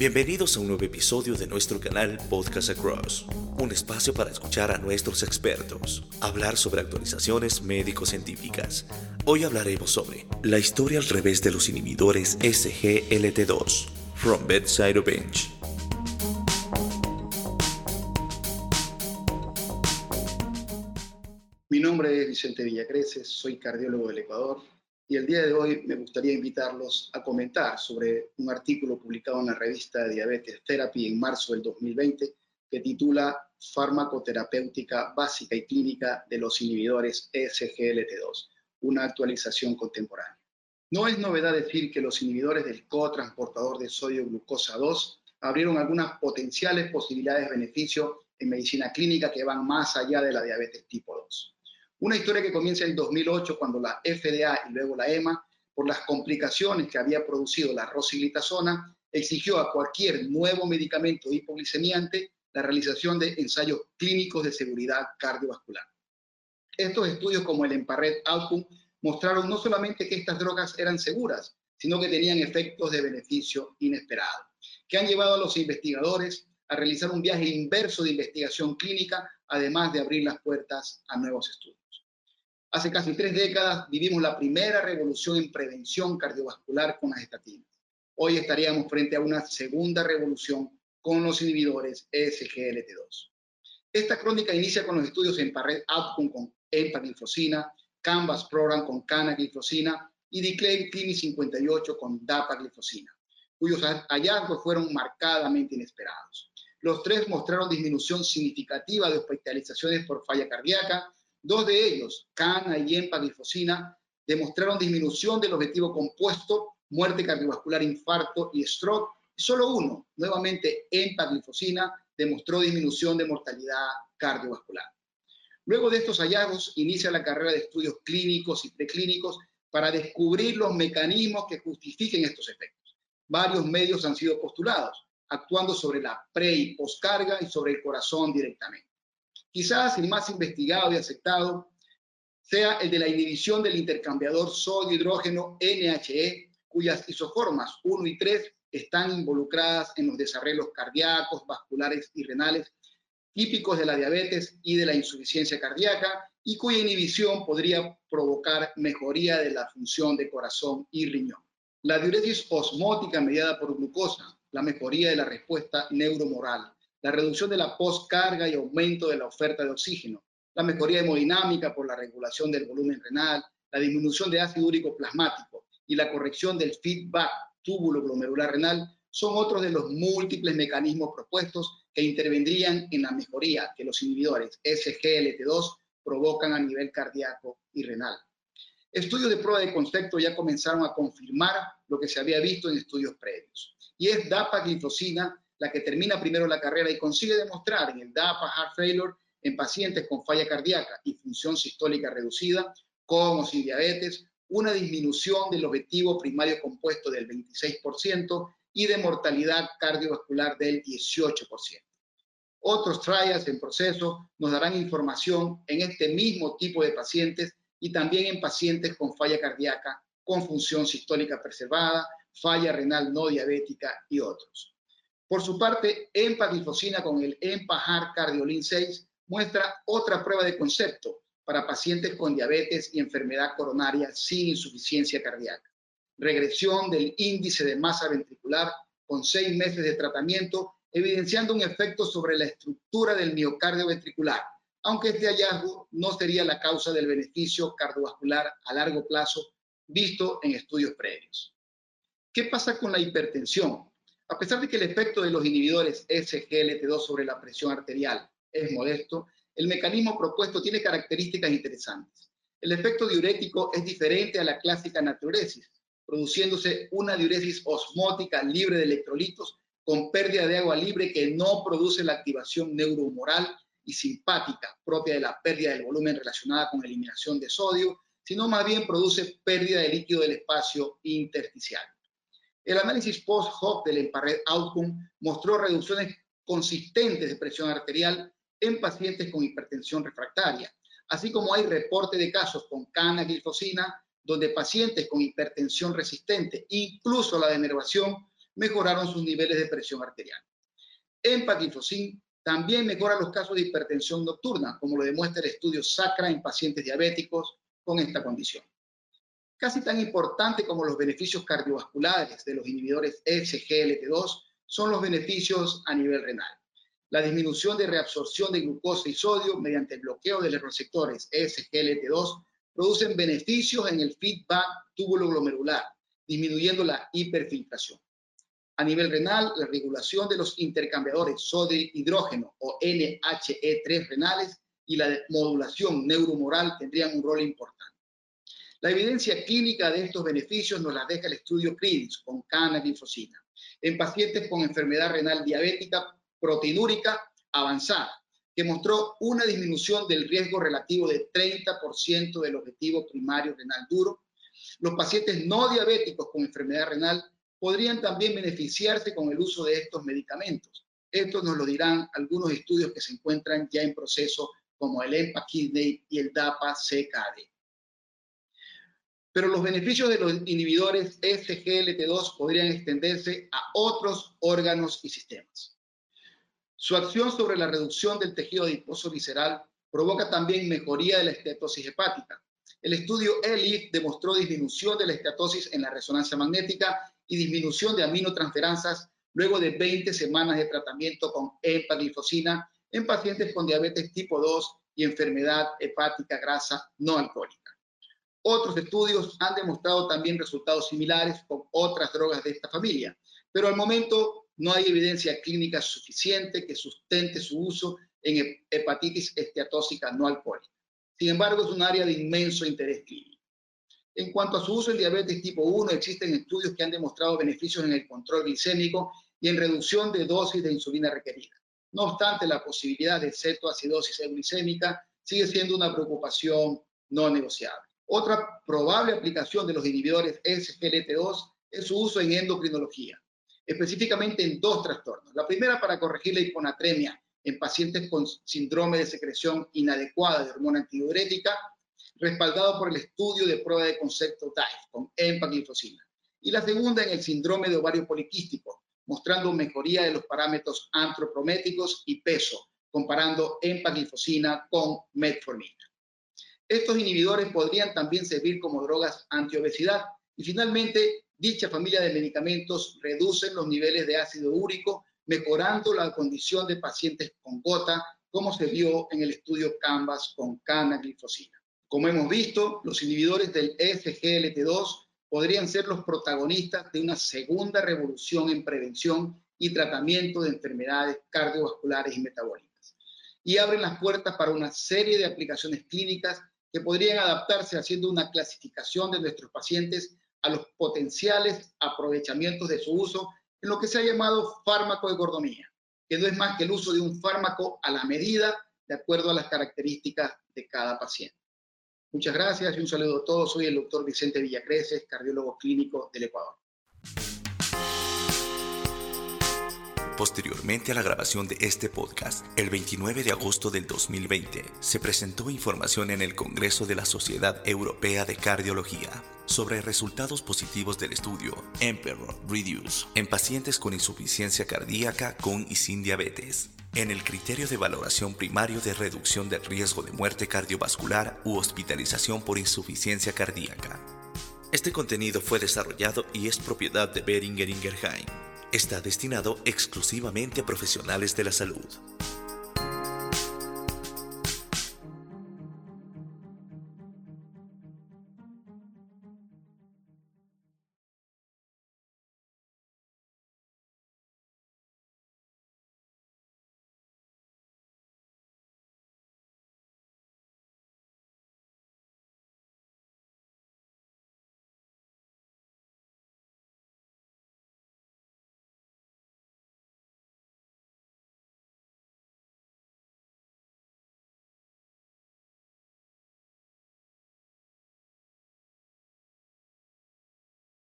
Bienvenidos a un nuevo episodio de nuestro canal Podcast Across, un espacio para escuchar a nuestros expertos, hablar sobre actualizaciones médico-científicas. Hoy hablaremos sobre la historia al revés de los inhibidores SGLT2, From Bedside to Bench. Mi nombre es Vicente Villacreces, soy cardiólogo del Ecuador y el día de hoy me gustaría invitarlos a comentar sobre un artículo publicado en la revista Diabetes Therapy en marzo del 2020 que titula Farmacoterapéutica básica y clínica de los inhibidores SGLT2, una actualización contemporánea. No es novedad decir que los inhibidores del cotransportador de sodio glucosa 2 abrieron algunas potenciales posibilidades de beneficio en medicina clínica que van más allá de la diabetes tipo 2. Una historia que comienza en 2008 cuando la FDA y luego la EMA, por las complicaciones que había producido la rosiglitazona, exigió a cualquier nuevo medicamento hipoglicemiante la realización de ensayos clínicos de seguridad cardiovascular. Estos estudios como el EMPARED Outcome mostraron no solamente que estas drogas eran seguras, sino que tenían efectos de beneficio inesperado, que han llevado a los investigadores a realizar un viaje inverso de investigación clínica, además de abrir las puertas a nuevos estudios. Hace casi tres décadas vivimos la primera revolución en prevención cardiovascular con las estatinas. Hoy estaríamos frente a una segunda revolución con los inhibidores SGLT2. Esta crónica inicia con los estudios en Outcome con empaglifosina, Canvas Program con canaglifosina y Declare Clinic 58 con dapaglifosina, cuyos hallazgos fueron marcadamente inesperados. Los tres mostraron disminución significativa de hospitalizaciones por falla cardíaca, Dos de ellos, cana y empaglifosina, demostraron disminución del objetivo compuesto, muerte cardiovascular, infarto y stroke. Solo uno, nuevamente empaglifosina, demostró disminución de mortalidad cardiovascular. Luego de estos hallazgos, inicia la carrera de estudios clínicos y preclínicos para descubrir los mecanismos que justifiquen estos efectos. Varios medios han sido postulados, actuando sobre la pre y poscarga y sobre el corazón directamente. Quizás el más investigado y aceptado sea el de la inhibición del intercambiador sodio-hidrógeno NHE, cuyas isoformas 1 y 3 están involucradas en los desarrollos cardíacos, vasculares y renales típicos de la diabetes y de la insuficiencia cardíaca y cuya inhibición podría provocar mejoría de la función de corazón y riñón. La diuresis osmótica mediada por glucosa, la mejoría de la respuesta neuromoral, la reducción de la postcarga y aumento de la oferta de oxígeno, la mejoría hemodinámica por la regulación del volumen renal, la disminución de ácido úrico plasmático y la corrección del feedback túbulo glomerular renal son otros de los múltiples mecanismos propuestos que intervendrían en la mejoría que los inhibidores SGLT2 provocan a nivel cardíaco y renal. Estudios de prueba de concepto ya comenzaron a confirmar lo que se había visto en estudios previos, y es dapaglifosina la que termina primero la carrera y consigue demostrar en el DAPA Heart Failure en pacientes con falla cardíaca y función sistólica reducida, con o sin diabetes, una disminución del objetivo primario compuesto del 26% y de mortalidad cardiovascular del 18%. Otros trials en proceso nos darán información en este mismo tipo de pacientes y también en pacientes con falla cardíaca, con función sistólica preservada, falla renal no diabética y otros. Por su parte, empaglifosina con el EMPA-HAR Cardiolin 6 muestra otra prueba de concepto para pacientes con diabetes y enfermedad coronaria sin insuficiencia cardíaca. Regresión del índice de masa ventricular con seis meses de tratamiento, evidenciando un efecto sobre la estructura del miocardio ventricular, aunque este hallazgo no sería la causa del beneficio cardiovascular a largo plazo visto en estudios previos. ¿Qué pasa con la hipertensión? A pesar de que el efecto de los inhibidores SGLT2 sobre la presión arterial es modesto, el mecanismo propuesto tiene características interesantes. El efecto diurético es diferente a la clásica natriuresis, produciéndose una diuresis osmótica libre de electrolitos con pérdida de agua libre que no produce la activación neurohumoral y simpática propia de la pérdida del volumen relacionada con eliminación de sodio, sino más bien produce pérdida de líquido del espacio intersticial. El análisis post-hoc del EMPARED Outcome mostró reducciones consistentes de presión arterial en pacientes con hipertensión refractaria, así como hay reporte de casos con canaglifosina, donde pacientes con hipertensión resistente, incluso la denervación, mejoraron sus niveles de presión arterial. Empagliflozin también mejora los casos de hipertensión nocturna, como lo demuestra el estudio SACRA en pacientes diabéticos con esta condición. Casi tan importante como los beneficios cardiovasculares de los inhibidores SGLT2 son los beneficios a nivel renal. La disminución de reabsorción de glucosa y sodio mediante el bloqueo de los receptores SGLT2 producen beneficios en el feedback túbulo glomerular, disminuyendo la hiperfiltración. A nivel renal, la regulación de los intercambiadores sodio-hidrógeno o NHE3 renales y la modulación neuromoral tendrían un rol importante. La evidencia clínica de estos beneficios nos la deja el estudio CRIDIS con canaglifosina en pacientes con enfermedad renal diabética proteinúrica avanzada, que mostró una disminución del riesgo relativo de 30% del objetivo primario renal duro. Los pacientes no diabéticos con enfermedad renal podrían también beneficiarse con el uso de estos medicamentos. Esto nos lo dirán algunos estudios que se encuentran ya en proceso, como el EMPA Kidney y el DAPA-CKD. Pero los beneficios de los inhibidores SGLT2 podrían extenderse a otros órganos y sistemas. Su acción sobre la reducción del tejido adiposo visceral provoca también mejoría de la estetosis hepática. El estudio ELIF demostró disminución de la estetosis en la resonancia magnética y disminución de aminotransferansas luego de 20 semanas de tratamiento con empaglifosina en pacientes con diabetes tipo 2 y enfermedad hepática grasa no alcohólica. Otros estudios han demostrado también resultados similares con otras drogas de esta familia, pero al momento no hay evidencia clínica suficiente que sustente su uso en hepatitis esteatóxica no alcohólica. Sin embargo, es un área de inmenso interés clínico. En cuanto a su uso en diabetes tipo 1, existen estudios que han demostrado beneficios en el control glicémico y en reducción de dosis de insulina requerida. No obstante, la posibilidad de cetoacidosis euglicémica sigue siendo una preocupación no negociable. Otra probable aplicación de los inhibidores SGLT2 es su uso en endocrinología específicamente en dos trastornos. La primera para corregir la hiponatremia en pacientes con síndrome de secreción inadecuada de hormona antidiurética, respaldado por el estudio de prueba de concepto DICE con empaglifosina. Y la segunda en el síndrome de ovario poliquístico, mostrando mejoría de los parámetros antroprométicos y peso, comparando empaglifosina con metformina. Estos inhibidores podrían también servir como drogas antiobesidad y finalmente Dicha familia de medicamentos reducen los niveles de ácido úrico, mejorando la condición de pacientes con gota, como se vio en el estudio Canvas con canaglifosina. Como hemos visto, los inhibidores del SGLT2 podrían ser los protagonistas de una segunda revolución en prevención y tratamiento de enfermedades cardiovasculares y metabólicas. Y abren las puertas para una serie de aplicaciones clínicas que podrían adaptarse haciendo una clasificación de nuestros pacientes a los potenciales aprovechamientos de su uso en lo que se ha llamado fármaco de gordomía, que no es más que el uso de un fármaco a la medida de acuerdo a las características de cada paciente. Muchas gracias y un saludo a todos. Soy el doctor Vicente Villacreces, cardiólogo clínico del Ecuador. Posteriormente a la grabación de este podcast, el 29 de agosto del 2020, se presentó información en el Congreso de la Sociedad Europea de Cardiología sobre resultados positivos del estudio Emperor Reduce en pacientes con insuficiencia cardíaca con y sin diabetes en el criterio de valoración primario de reducción del riesgo de muerte cardiovascular u hospitalización por insuficiencia cardíaca. Este contenido fue desarrollado y es propiedad de Beringer Ingerheim. Está destinado exclusivamente a profesionales de la salud.